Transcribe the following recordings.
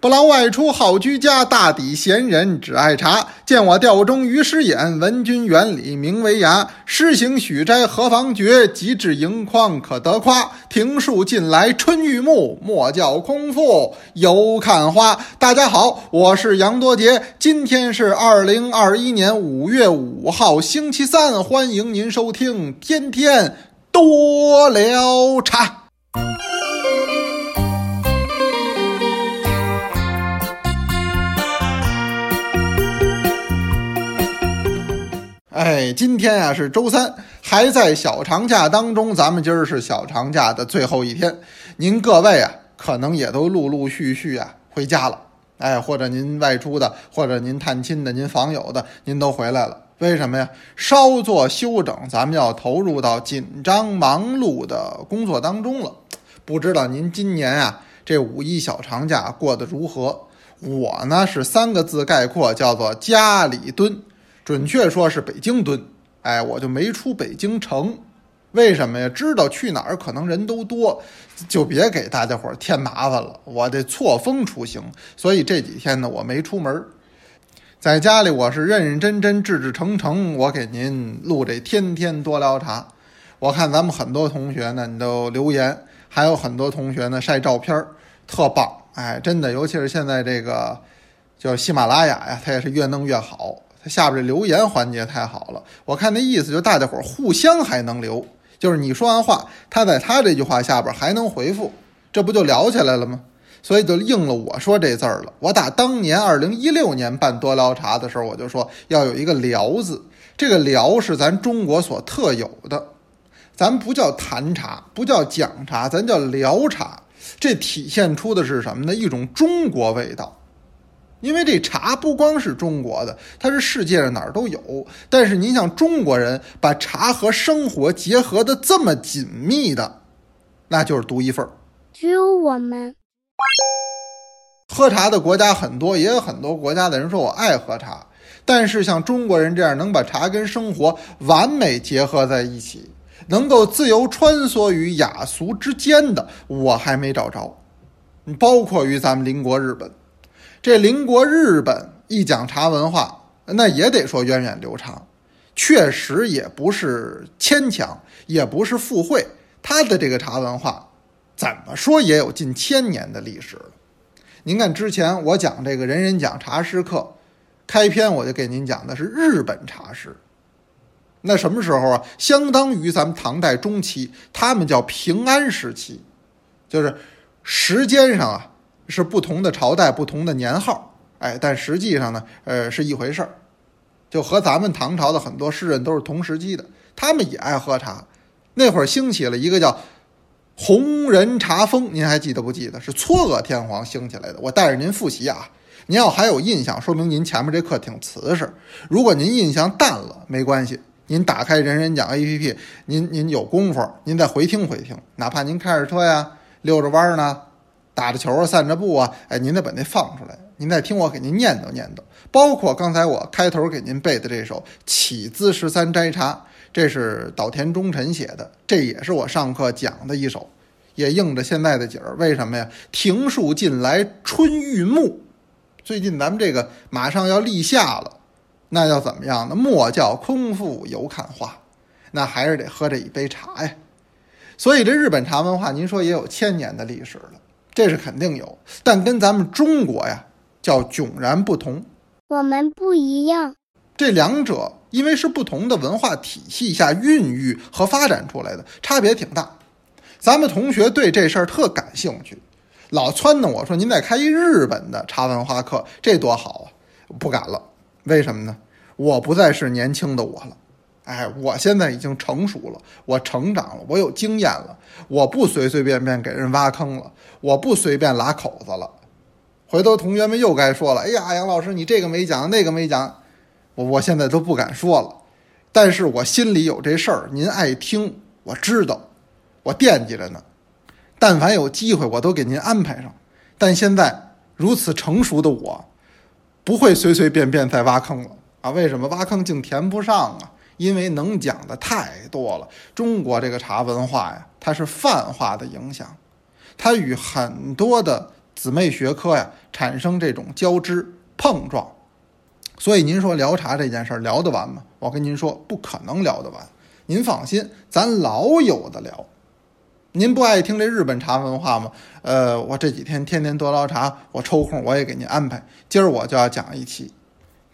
不劳外出好居家，大抵闲人只爱茶。见我吊钟于师眼，闻君原理名为牙。诗行许斋何妨绝，极致盈眶可得夸。庭树近来春欲暮，莫教空腹犹看花。大家好，我是杨多杰，今天是二零二一年五月五号，星期三，欢迎您收听天天多聊茶。哎，今天啊是周三，还在小长假当中。咱们今儿是小长假的最后一天，您各位啊，可能也都陆陆续续啊回家了。哎，或者您外出的，或者您探亲的，您访友的，您都回来了。为什么呀？稍作休整，咱们要投入到紧张忙碌的工作当中了。不知道您今年啊这五一小长假过得如何？我呢是三个字概括，叫做家里蹲。准确说是北京蹲，哎，我就没出北京城，为什么呀？知道去哪儿可能人都多，就别给大家伙儿添麻烦了。我得错峰出行，所以这几天呢，我没出门，在家里我是认认真真、志志诚诚，我给您录这天天多聊茶。我看咱们很多同学呢，你都留言，还有很多同学呢晒照片儿，特棒，哎，真的，尤其是现在这个叫喜马拉雅呀，它也是越弄越好。他下边这留言环节太好了，我看那意思就大家伙互相还能留，就是你说完话，他在他这句话下边还能回复，这不就聊起来了吗？所以就应了我说这字儿了。我打当年二零一六年办多聊茶的时候，我就说要有一个聊字，这个聊是咱中国所特有的，咱不叫谈茶，不叫讲茶，咱叫聊茶，这体现出的是什么呢？一种中国味道。因为这茶不光是中国的，它是世界上哪儿都有。但是您像中国人把茶和生活结合的这么紧密的，那就是独一份儿。只有我们喝茶的国家很多，也有很多国家的人说我爱喝茶。但是像中国人这样能把茶跟生活完美结合在一起，能够自由穿梭于雅俗之间的，我还没找着。包括于咱们邻国日本。这邻国日本一讲茶文化，那也得说源远流长，确实也不是牵强，也不是附会。他的这个茶文化，怎么说也有近千年的历史了。您看之前我讲这个人人讲茶师课，开篇我就给您讲的是日本茶师。那什么时候啊？相当于咱们唐代中期，他们叫平安时期，就是时间上啊。是不同的朝代，不同的年号，哎，但实际上呢，呃，是一回事儿，就和咱们唐朝的很多诗人都是同时期的，他们也爱喝茶。那会儿兴起了一个叫“红人茶风”，您还记得不记得？是嵯峨天皇兴起来的。我带着您复习啊，您要还有印象，说明您前面这课挺瓷实。如果您印象淡了，没关系，您打开人人讲 APP，您您有功夫，您再回听回听，哪怕您开着车呀，溜着弯呢。打着球啊，散着步啊，哎，您得把那放出来，您再听我给您念叨念叨。包括刚才我开头给您背的这首《起姿十三摘茶》，这是岛田忠臣写的，这也是我上课讲的一首，也应着现在的景儿。为什么呀？庭树近来春欲暮，最近咱们这个马上要立夏了，那要怎么样呢？莫教空腹犹看花，那还是得喝这一杯茶呀。所以这日本茶文化，您说也有千年的历史了。这是肯定有，但跟咱们中国呀叫迥然不同。我们不一样，这两者因为是不同的文化体系下孕育和发展出来的，差别挺大。咱们同学对这事儿特感兴趣，老撺掇我说：“您再开一日本的茶文化课，这多好啊！”不敢了，为什么呢？我不再是年轻的我了。哎，我现在已经成熟了，我成长了，我有经验了，我不随随便便给人挖坑了，我不随便拉口子了。回头同学们又该说了，哎呀，杨老师你这个没讲，那个没讲，我我现在都不敢说了。但是我心里有这事儿，您爱听，我知道，我惦记着呢。但凡有机会，我都给您安排上。但现在如此成熟的我，不会随随便便再挖坑了啊！为什么挖坑竟填不上啊？因为能讲的太多了，中国这个茶文化呀，它是泛化的影响，它与很多的姊妹学科呀产生这种交织碰撞。所以您说聊茶这件事儿聊得完吗？我跟您说，不可能聊得完。您放心，咱老有的聊。您不爱听这日本茶文化吗？呃，我这几天天天多聊茶，我抽空我也给您安排。今儿我就要讲一期，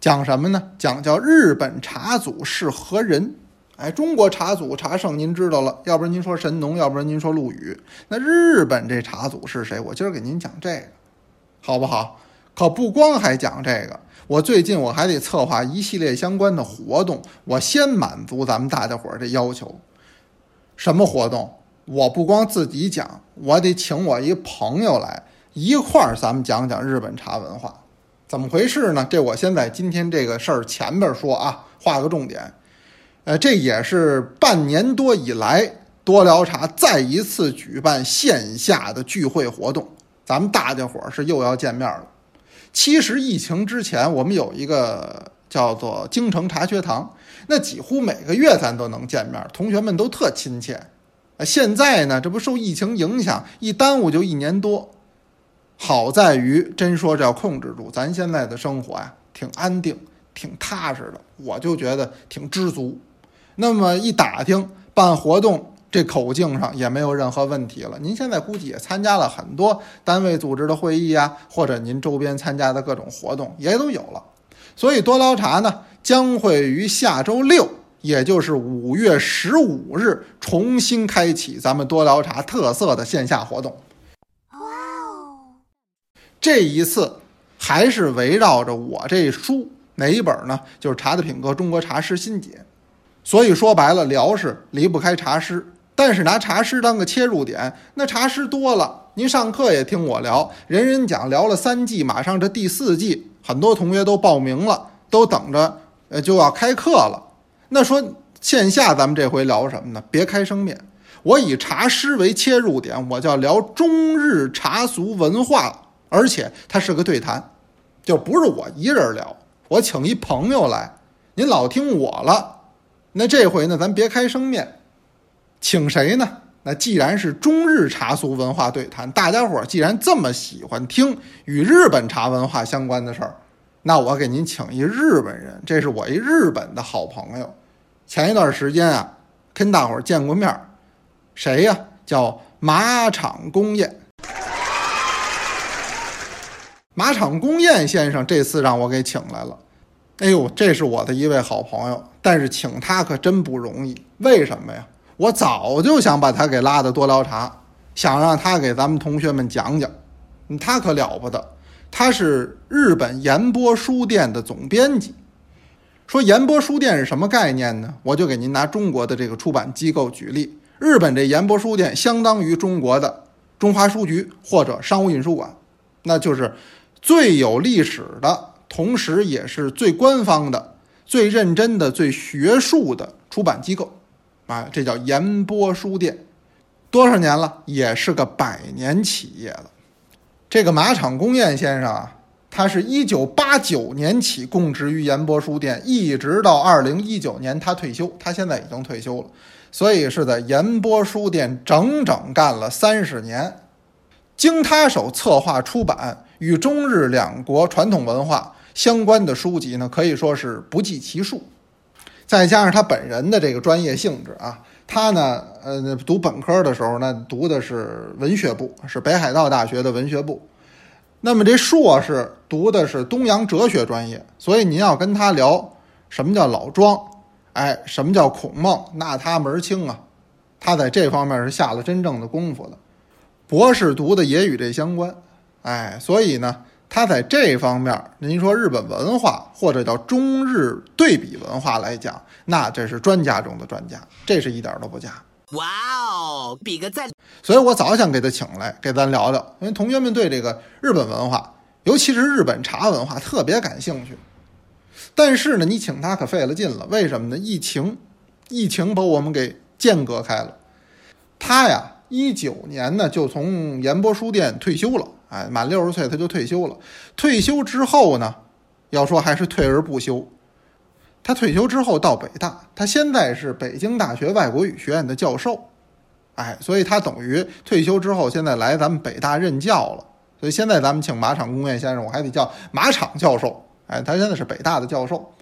讲什么呢？讲叫日本茶祖是何人？哎，中国茶祖茶圣您知道了，要不然您说神农，要不然您说陆羽，那日本这茶祖是谁？我今儿给您讲这个，好不好？可不光还讲这个。我最近我还得策划一系列相关的活动，我先满足咱们大家伙儿这要求。什么活动？我不光自己讲，我得请我一朋友来一块儿，咱们讲讲日本茶文化。怎么回事呢？这我先在今天这个事儿前面说啊，画个重点。呃，这也是半年多以来多聊茶再一次举办线下的聚会活动，咱们大家伙是又要见面了。其实疫情之前，我们有一个叫做京城茶学堂，那几乎每个月咱都能见面，同学们都特亲切。呃现在呢，这不受疫情影响，一耽误就一年多。好在于，真说这要控制住，咱现在的生活呀，挺安定，挺踏实的，我就觉得挺知足。那么一打听办活动。这口径上也没有任何问题了。您现在估计也参加了很多单位组织的会议呀，或者您周边参加的各种活动也都有了。所以多聊茶呢将会于下周六，也就是五月十五日重新开启咱们多聊茶特色的线下活动。这一次还是围绕着我这书哪一本呢？就是《茶的品格：中国茶师心解》。所以说白了，聊是离不开茶师。但是拿茶师当个切入点，那茶师多了，您上课也听我聊，人人讲聊了三季，马上这第四季，很多同学都报名了，都等着，呃，就要开课了。那说线下咱们这回聊什么呢？别开生面，我以茶师为切入点，我叫聊中日茶俗文化，而且它是个对谈，就不是我一人聊，我请一朋友来，您老听我了，那这回呢，咱别开生面。请谁呢？那既然是中日茶俗文化对谈，大家伙儿既然这么喜欢听与日本茶文化相关的事儿，那我给您请一日本人，这是我一日本的好朋友。前一段时间啊，跟大伙儿见过面儿，谁呀？叫马场公彦。马场公彦先生这次让我给请来了。哎呦，这是我的一位好朋友，但是请他可真不容易。为什么呀？我早就想把他给拉到多聊茶，想让他给咱们同学们讲讲。他可了不得，他是日本岩波书店的总编辑。说岩波书店是什么概念呢？我就给您拿中国的这个出版机构举例。日本这岩波书店相当于中国的中华书局或者商务印书馆，那就是最有历史的，同时也是最官方的、最认真的、最学术的出版机构。啊，这叫岩波书店，多少年了？也是个百年企业了。这个马场公彦先生啊，他是一九八九年起供职于岩波书店，一直到二零一九年他退休，他现在已经退休了，所以是在岩波书店整整干了三十年。经他手策划出版与中日两国传统文化相关的书籍呢，可以说是不计其数。再加上他本人的这个专业性质啊，他呢，呃，读本科的时候呢，读的是文学部，是北海道大学的文学部。那么这硕士读的是东洋哲学专业，所以您要跟他聊什么叫老庄，哎，什么叫孔孟，那他门儿清啊。他在这方面是下了真正的功夫的。博士读的也与这相关，哎，所以呢。他在这方面，您说日本文化或者叫中日对比文化来讲，那这是专家中的专家，这是一点都不假。哇哦，比个赞！所以我早想给他请来，给咱聊聊，因为同学们对这个日本文化，尤其是日本茶文化特别感兴趣。但是呢，你请他可费了劲了，为什么呢？疫情，疫情把我们给间隔开了。他呀，一九年呢就从岩波书店退休了。哎，满六十岁他就退休了。退休之后呢，要说还是退而不休。他退休之后到北大，他现在是北京大学外国语学院的教授。哎，所以他等于退休之后现在来咱们北大任教了。所以现在咱们请马场公彦先生，我还得叫马场教授。哎，他现在是北大的教授。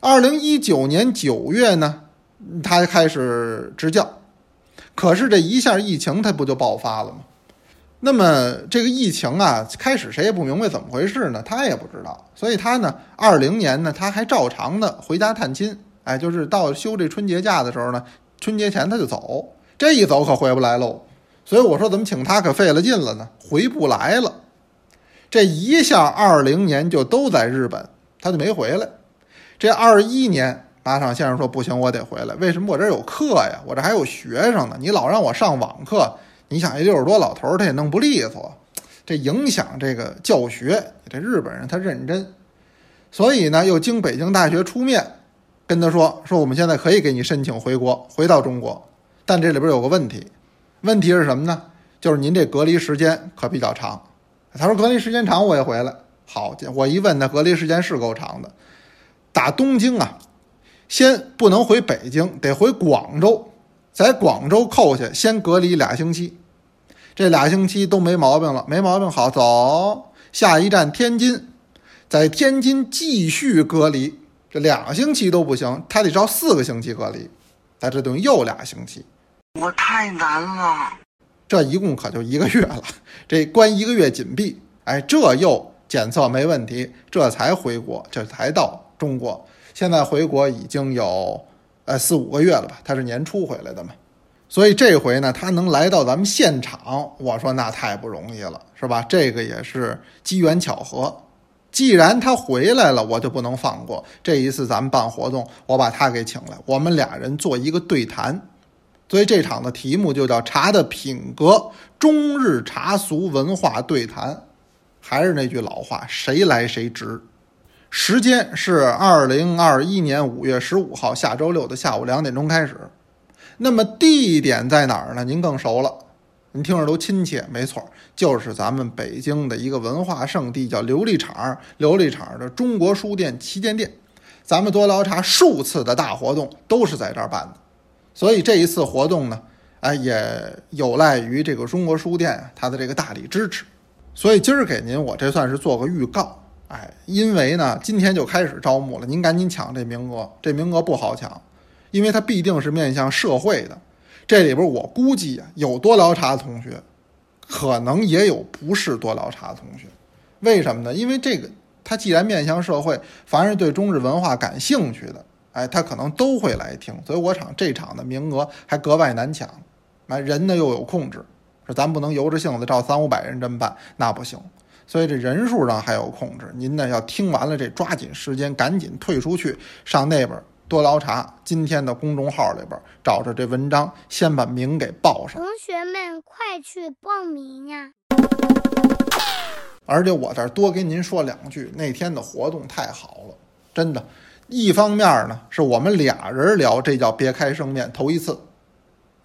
二零一九年九月呢，他开始执教，可是这一下疫情他不就爆发了吗？那么这个疫情啊，开始谁也不明白怎么回事呢？他也不知道，所以他呢，二零年呢，他还照常的回家探亲。哎，就是到休这春节假的时候呢，春节前他就走，这一走可回不来喽。所以我说怎么请他可费了劲了呢？回不来了。这一下二零年就都在日本，他就没回来。这二一年，马场先生说不行，我得回来。为什么？我这有课呀，我这还有学生呢。你老让我上网课。你想一六十多老头儿，他也弄不利索，这影响这个教学。这日本人他认真，所以呢，又经北京大学出面跟他说：“说我们现在可以给你申请回国，回到中国，但这里边有个问题，问题是什么呢？就是您这隔离时间可比较长。”他说：“隔离时间长，我也回来。”好，我一问他，隔离时间是够长的，打东京啊，先不能回北京，得回广州。在广州扣下，先隔离俩星期，这俩星期都没毛病了，没毛病，好走，下一站天津，在天津继续隔离，这两星期都不行，他得照四个星期隔离，那这等于又俩星期，我太难了，这一共可就一个月了，这关一个月紧闭，哎，这又检测没问题，这才回国，这才到中国，现在回国已经有。呃，四五个月了吧？他是年初回来的嘛，所以这回呢，他能来到咱们现场，我说那太不容易了，是吧？这个也是机缘巧合。既然他回来了，我就不能放过这一次咱们办活动，我把他给请来，我们俩人做一个对谈。所以这场的题目就叫“茶的品格：中日茶俗文化对谈”。还是那句老话，谁来谁值。时间是二零二一年五月十五号下周六的下午两点钟开始。那么地点在哪儿呢？您更熟了，您听着都亲切。没错，就是咱们北京的一个文化圣地，叫琉璃厂。琉璃厂的中国书店旗舰店，咱们多聊茶数次的大活动都是在这儿办的。所以这一次活动呢，哎，也有赖于这个中国书店它的这个大力支持。所以今儿给您，我这算是做个预告。哎，因为呢，今天就开始招募了，您赶紧抢这名额，这名额不好抢，因为它必定是面向社会的。这里边我估计啊，有多聊茶的同学，可能也有不是多聊茶的同学。为什么呢？因为这个，它既然面向社会，凡是对中日文化感兴趣的，哎，他可能都会来听。所以我场这场的名额还格外难抢，哎，人呢又有控制，说咱不能由着性子照三五百人这么办，那不行。所以这人数上还有控制，您呢要听完了这抓紧时间，赶紧退出去，上那边多捞茶今天的公众号里边找着这文章，先把名给报上。同学们快去报名呀！而且我这儿多跟您说两句，那天的活动太好了，真的。一方面呢，是我们俩人聊，这叫别开生面，头一次。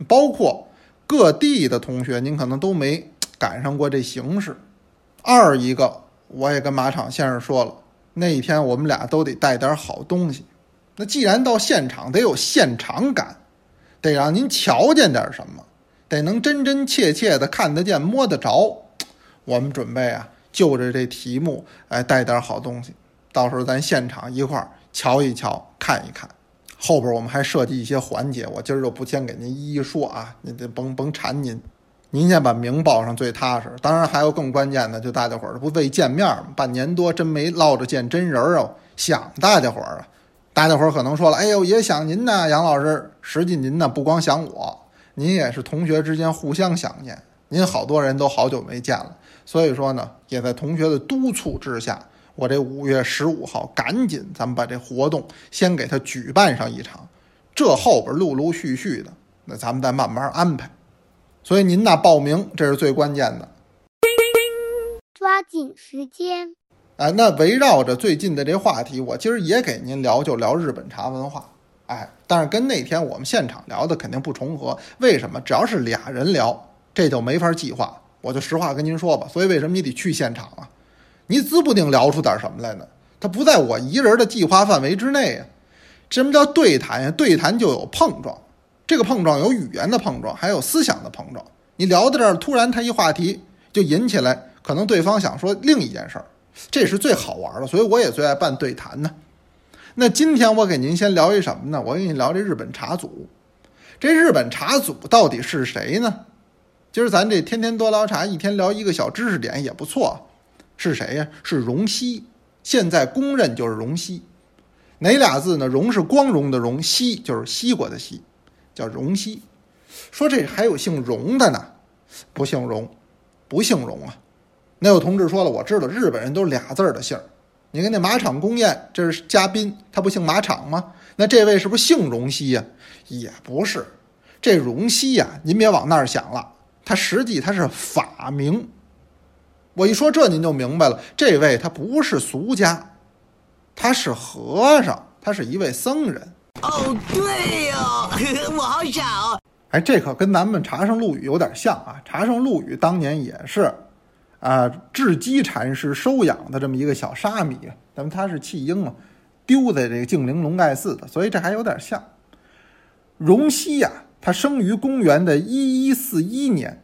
包括各地的同学，您可能都没赶上过这形式。二一个，我也跟马场先生说了，那一天我们俩都得带点好东西。那既然到现场，得有现场感，得让您瞧见点什么，得能真真切切的看得见、摸得着。我们准备啊，就着这题目，哎，带点好东西，到时候咱现场一块儿瞧一瞧、看一看。后边我们还设计一些环节，我今儿就不先给您一一说啊，您得甭甭缠您。您先把名报上最踏实，当然还有更关键的，就大家伙儿不为见面吗？半年多真没落着见真人儿啊，想大家伙儿啊，大家伙儿可能说了，哎呦也想您呢，杨老师。实际您呢不光想我，您也是同学之间互相想念，您好多人都好久没见了，所以说呢，也在同学的督促之下，我这五月十五号赶紧咱们把这活动先给他举办上一场，这后边陆陆续续的，那咱们再慢慢安排。所以您那报名，这是最关键的。抓紧时间。哎，那围绕着最近的这话题，我今儿也给您聊，就聊日本茶文化。哎，但是跟那天我们现场聊的肯定不重合。为什么？只要是俩人聊，这就没法计划。我就实话跟您说吧。所以为什么你得去现场啊？你指不定聊出点什么来呢？它不在我一人的计划范围之内啊。什么叫对谈呀？对谈就有碰撞。这个碰撞有语言的碰撞，还有思想的碰撞。你聊到这儿，突然他一话题就引起来可能对方想说另一件事儿，这是最好玩的，所以我也最爱办对谈呢。那今天我给您先聊一什么呢？我给您聊这日本茶祖。这日本茶祖到底是谁呢？今儿咱这天天多聊茶，一天聊一个小知识点也不错。是谁呀？是荣西，现在公认就是荣西。哪俩字呢？荣是光荣的荣，西就是西瓜的西，叫荣西。说这还有姓荣的呢，不姓荣，不姓荣啊。那有同志说了，我知道日本人都俩字儿的姓儿。你看那马场公宴，这是嘉宾，他不姓马场吗？那这位是不是姓荣西呀？也不是，这荣西呀，您别往那儿想了，他实际他是法名。我一说这您就明白了，这位他不是俗家，他是和尚，他是一位僧人。哦，对哟，我好傻哦。哎，这可跟咱们茶圣陆羽有点像啊！茶圣陆羽当年也是。啊，智积禅师收养的这么一个小沙弥，咱们他是弃婴嘛，丢在这个净陵龙盖寺的，所以这还有点像。荣西呀，他生于公元的一一四一年，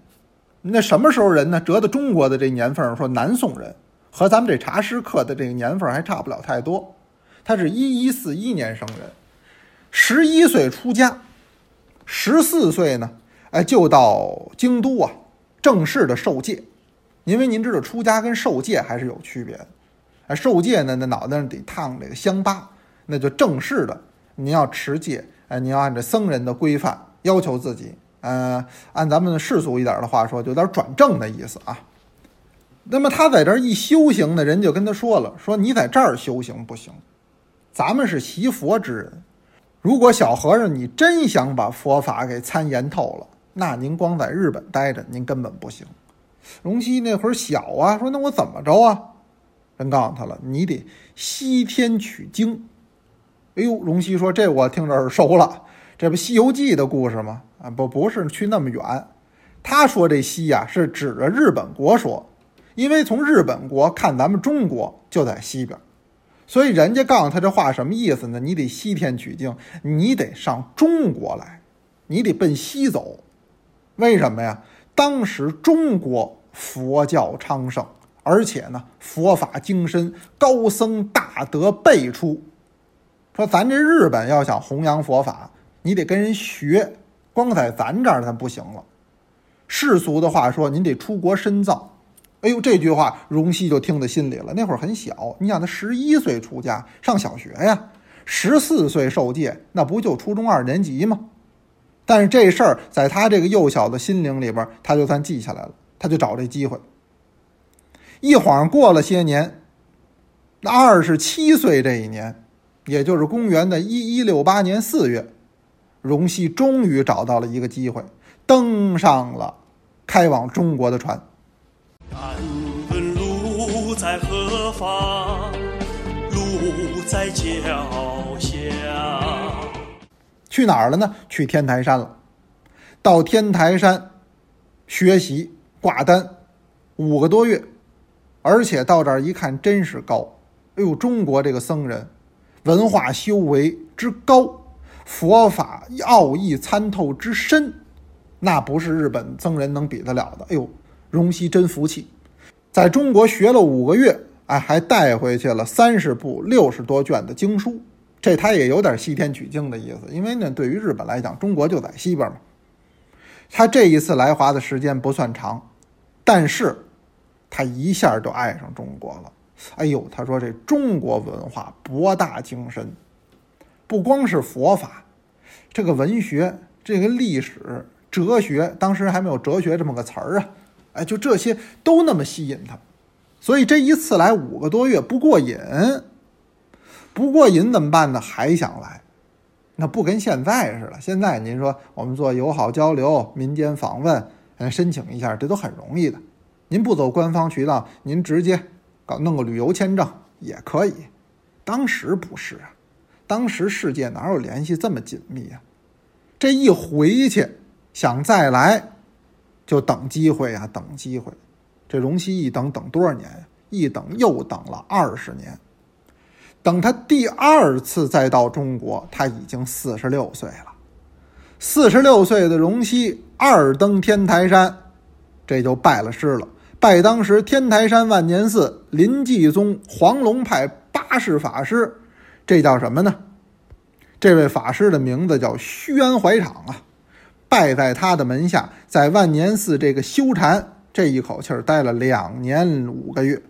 那什么时候人呢？折到中国的这年份说南宋人，和咱们这茶师刻的这个年份还差不了太多。他是一一四一年生人，十一岁出家，十四岁呢，哎，就到京都啊，正式的受戒。因为您知道出家跟受戒还是有区别的，哎，受戒呢，那脑袋上得烫这个香疤，那就正式的，您要持戒，哎，您要按照僧人的规范要求自己，呃，按咱们世俗一点的话说，就有点转正的意思啊。那么他在这儿一修行呢，人就跟他说了，说你在这儿修行不行，咱们是习佛之人，如果小和尚你真想把佛法给参研透了，那您光在日本待着，您根本不行。荣西那会儿小啊，说那我怎么着啊？人告诉他了，你得西天取经。哎呦，荣西说这我听着耳熟了，这不《西游记》的故事吗？啊，不，不是去那么远。他说这西呀，是指着日本国说，因为从日本国看咱们中国就在西边，所以人家告诉他这话什么意思呢？你得西天取经，你得上中国来，你得奔西走。为什么呀？当时中国。佛教昌盛，而且呢，佛法精深，高僧大德辈出。说咱这日本要想弘扬佛法，你得跟人学，光在咱这儿咱不行了。世俗的话说，您得出国深造。哎呦，这句话荣西就听在心里了。那会儿很小，你想他十一岁出家上小学呀，十四岁受戒，那不就初中二年级吗？但是这事儿在他这个幼小的心灵里边，他就算记下来了。他就找这机会，一晃过了些年，那二十七岁这一年，也就是公元的一一六八年四月，荣西终于找到了一个机会，登上了开往中国的船。敢问路在何方？路在脚下。去哪儿了呢？去天台山了。到天台山学习。挂单五个多月，而且到这儿一看，真是高！哎呦，中国这个僧人文化修为之高，佛法奥义参透之深，那不是日本僧人能比得了的。哎呦，荣西真服气，在中国学了五个月，哎，还带回去了三十部六十多卷的经书。这他也有点西天取经的意思，因为呢，对于日本来讲，中国就在西边嘛。他这一次来华的时间不算长。但是，他一下就爱上中国了。哎呦，他说这中国文化博大精深，不光是佛法，这个文学、这个历史、哲学，当时还没有哲学这么个词儿啊。哎，就这些都那么吸引他，所以这一次来五个多月不过瘾，不过瘾怎么办呢？还想来，那不跟现在似的。现在您说我们做友好交流、民间访问。嗯，申请一下，这都很容易的。您不走官方渠道，您直接搞弄个旅游签证也可以。当时不是啊，当时世界哪有联系这么紧密啊？这一回去想再来，就等机会啊，等机会。这荣西一等等多少年呀？一等又等了二十年。等他第二次再到中国，他已经四十六岁了。四十六岁的荣西二登天台山，这就拜了师了，拜当时天台山万年寺临济宗黄龙派八世法师，这叫什么呢？这位法师的名字叫虚安怀场啊，拜在他的门下，在万年寺这个修禅，这一口气儿待了两年五个月。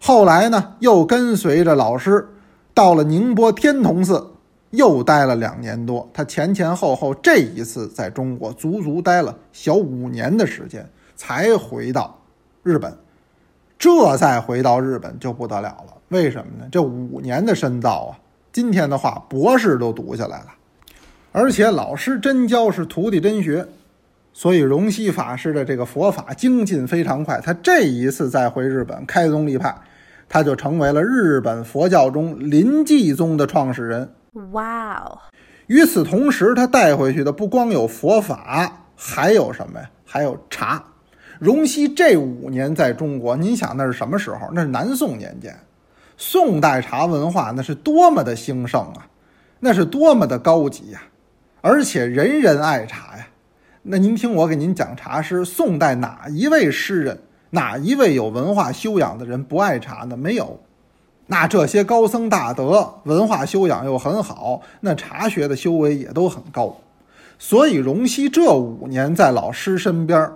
后来呢，又跟随着老师到了宁波天童寺，又待了两年多。他前前后后这一次在中国足足待了小五年的时间，才回到。日本，这再回到日本就不得了了。为什么呢？这五年的深造啊，今天的话博士都读下来了，而且老师真教是徒弟真学，所以荣西法师的这个佛法精进非常快。他这一次再回日本开宗立派，他就成为了日本佛教中临济宗的创始人。哇哦！与此同时，他带回去的不光有佛法，还有什么呀？还有茶。荣西这五年在中国，您想那是什么时候？那是南宋年间，宋代茶文化那是多么的兴盛啊，那是多么的高级呀，而且人人爱茶呀。那您听我给您讲茶诗，宋代哪一位诗人，哪一位有文化修养的人不爱茶呢？没有。那这些高僧大德，文化修养又很好，那茶学的修为也都很高。所以荣西这五年在老师身边。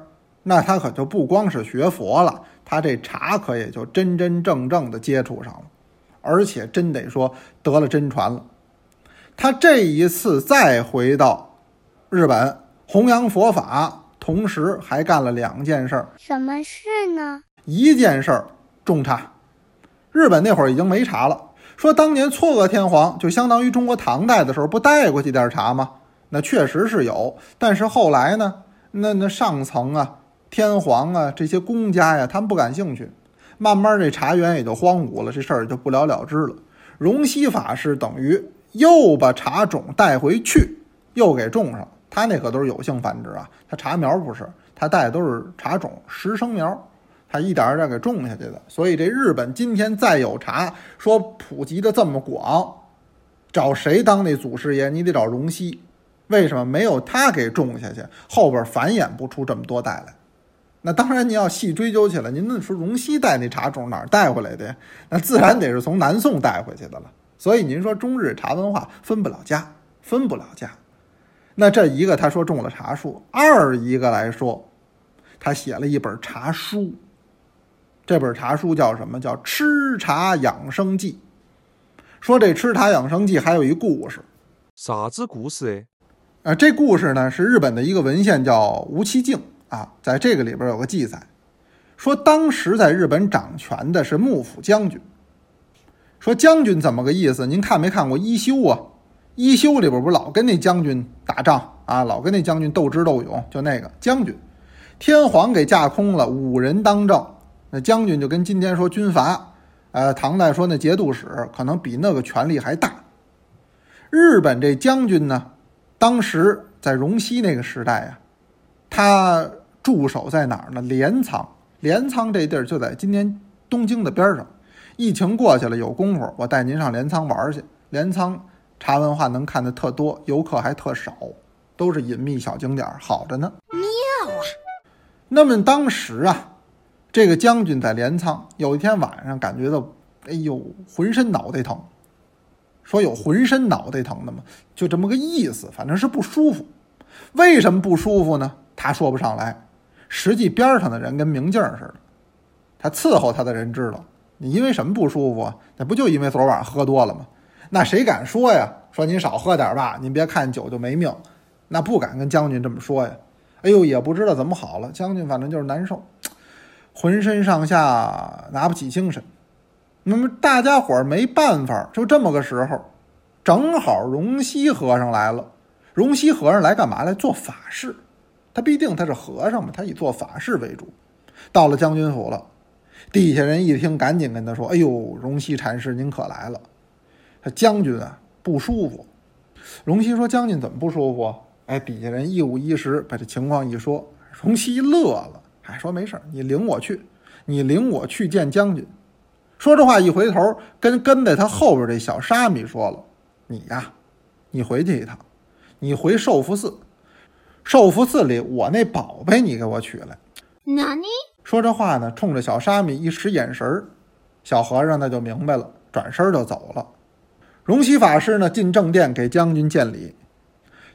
那他可就不光是学佛了，他这茶可也就真真正正的接触上了，而且真得说得了真传了。他这一次再回到日本弘扬佛法，同时还干了两件事儿。什么事呢？一件事儿种茶。日本那会儿已经没茶了，说当年嵯峨天皇就相当于中国唐代的时候不带过去点茶吗？那确实是有，但是后来呢，那那上层啊。天皇啊，这些公家呀，他们不感兴趣，慢慢这茶园也就荒芜了，这事儿就不了了之了。荣西法师等于又把茶种带回去，又给种上。他那可都是有性繁殖啊，他茶苗不是，他带的都是茶种实生苗，他一点一点给种下去的。所以这日本今天再有茶，说普及的这么广，找谁当那祖师爷？你得找荣西，为什么没有他给种下去，后边繁衍不出这么多代来？那当然，你要细追究起来，您那说荣西带那茶种哪儿带回来的呀？那自然得是从南宋带回去的了。所以您说中日茶文化分不了家，分不了家。那这一个他说种了茶树，二一个来说，他写了一本茶书。这本茶书叫什么？叫《吃茶养生记》。说这《吃茶养生记》还有一故事。啥子故事哎？啊，这故事呢是日本的一个文献叫吴其敬。啊，在这个里边有个记载，说当时在日本掌权的是幕府将军。说将军怎么个意思？您看没看过《一休》啊？《一休》里边不老跟那将军打仗啊，老跟那将军斗智斗勇，就那个将军。天皇给架空了，五人当政，那将军就跟今天说军阀，呃，唐代说那节度使，可能比那个权力还大。日本这将军呢，当时在荣西那个时代啊，他。驻守在哪儿呢？镰仓，镰仓这地儿就在今天东京的边上。疫情过去了，有功夫我带您上镰仓玩去。镰仓茶文化能看的特多，游客还特少，都是隐秘小景点，好着呢。妙啊！那么当时啊，这个将军在镰仓，有一天晚上感觉到，哎呦，浑身脑袋疼。说有浑身脑袋疼的吗？就这么个意思，反正是不舒服。为什么不舒服呢？他说不上来。实际边上的人跟明镜似的，他伺候他的人知道你因为什么不舒服啊？那不就因为昨晚上喝多了吗？那谁敢说呀？说您少喝点吧，您别看酒就没命，那不敢跟将军这么说呀。哎呦，也不知道怎么好了，将军反正就是难受，浑身上下拿不起精神。那么大家伙儿没办法，就这么个时候，正好荣西和尚来了。荣西和尚来干嘛来？做法事。他必定他是和尚嘛，他以做法事为主。到了将军府了，地下人一听，赶紧跟他说：“哎呦，荣西禅师您可来了。”他将军啊不舒服。荣西说：“将军怎么不舒服？”哎，底下人一五一十把这情况一说，荣西乐了，还说：“没事你领我去，你领我去见将军。”说这话一回头，跟跟在他后边这小沙弥说了：“你呀，你回去一趟，你回寿福寺。”寿福寺里，我那宝贝你给我取来。哪里？说这话呢，冲着小沙弥一使眼神儿，小和尚那就明白了，转身就走了。荣西法师呢，进正殿给将军见礼。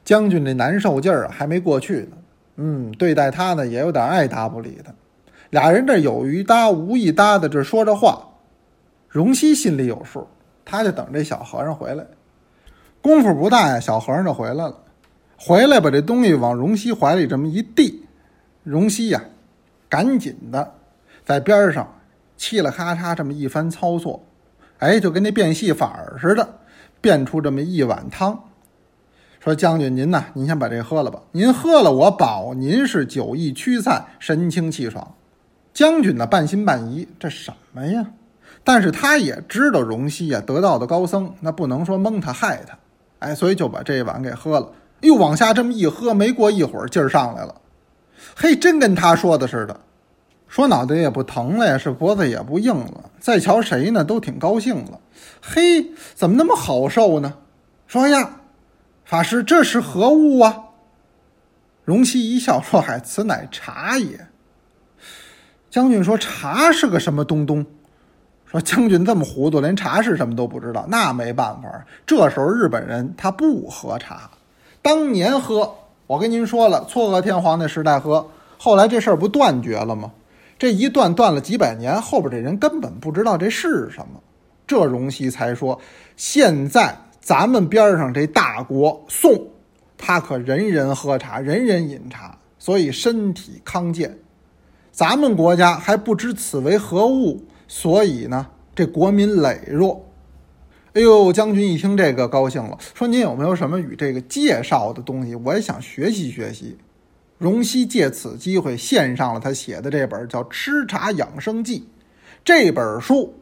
将军这难受劲儿，还没过去呢。嗯，对待他呢，也有点爱答不理的。俩人这有一搭无一搭的这说着话。荣西心里有数，他就等这小和尚回来。功夫不大呀，小和尚就回来了。回来把这东西往荣西怀里这么一递，荣西呀，赶紧的在边上嘁了咔嚓这么一番操作，哎，就跟那变戏法似的，变出这么一碗汤。说将军您呐，您先把这喝了吧。您喝了，我保您是酒意驱散，神清气爽。将军呢，半信半疑，这什么呀？但是他也知道荣西呀，得道的高僧，那不能说蒙他害他，哎，所以就把这碗给喝了。又往下这么一喝，没过一会儿劲儿上来了，嘿，真跟他说的似的，说脑袋也不疼了呀，是脖子也不硬了。再瞧谁呢，都挺高兴了。嘿，怎么那么好受呢？说呀，法师这是何物啊？荣西一笑说：“嗨，此乃茶也。”将军说：“茶是个什么东东？”说将军这么糊涂，连茶是什么都不知道，那没办法。这时候日本人他不喝茶。当年喝，我跟您说了，嵯峨天皇那时代喝，后来这事儿不断绝了吗？这一断断了几百年，后边这人根本不知道这是什么。这荣西才说，现在咱们边上这大国宋，他可人人喝茶，人人饮茶，所以身体康健。咱们国家还不知此为何物，所以呢，这国民羸弱。哎呦，将军一听这个高兴了，说：“您有没有什么与这个介绍的东西？我也想学习学习。”荣西借此机会献上了他写的这本叫《吃茶养生记》这本书，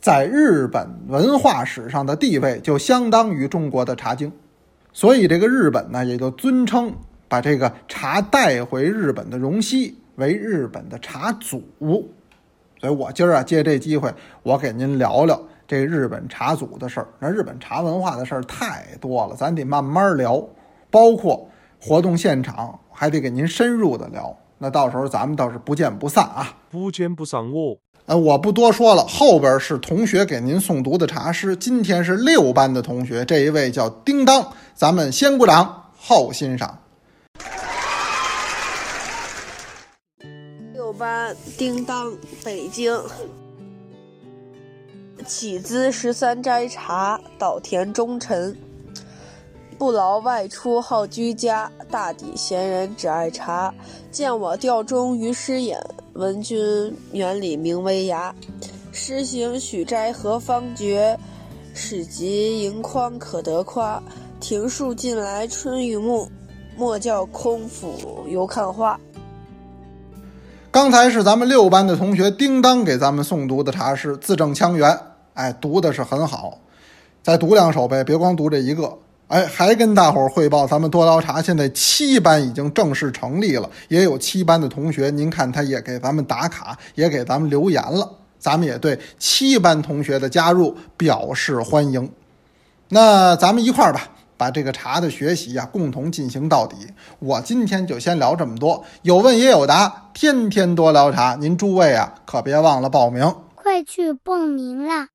在日本文化史上的地位就相当于中国的《茶经》，所以这个日本呢也就尊称把这个茶带回日本的荣西为日本的茶祖。所以我今儿啊借这机会，我给您聊聊。这日本茶祖的事儿，那日本茶文化的事儿太多了，咱得慢慢聊。包括活动现场，还得给您深入的聊。那到时候咱们倒是不见不散啊！不见不散哦。呃，我不多说了，后边是同学给您诵读的茶诗。今天是六班的同学，这一位叫叮当，咱们先鼓掌后欣赏。六班叮当，北京。起姿十三斋茶，岛田忠臣。不劳外出好居家，大抵闲人只爱茶。见我钓中于师眼，闻君园里名为崖。诗行许斋何方觉？史籍盈筐可得夸。庭树近来春欲暮，莫教空府犹看花。刚才是咱们六班的同学叮当给咱们诵读的茶诗，字正腔圆。哎，读的是很好，再读两首呗，别光读这一个。哎，还跟大伙儿汇报，咱们多聊茶现在七班已经正式成立了，也有七班的同学，您看他也给咱们打卡，也给咱们留言了，咱们也对七班同学的加入表示欢迎。那咱们一块儿吧，把这个茶的学习呀，共同进行到底。我今天就先聊这么多，有问也有答，天天多聊茶。您诸位啊，可别忘了报名，快去报名啦！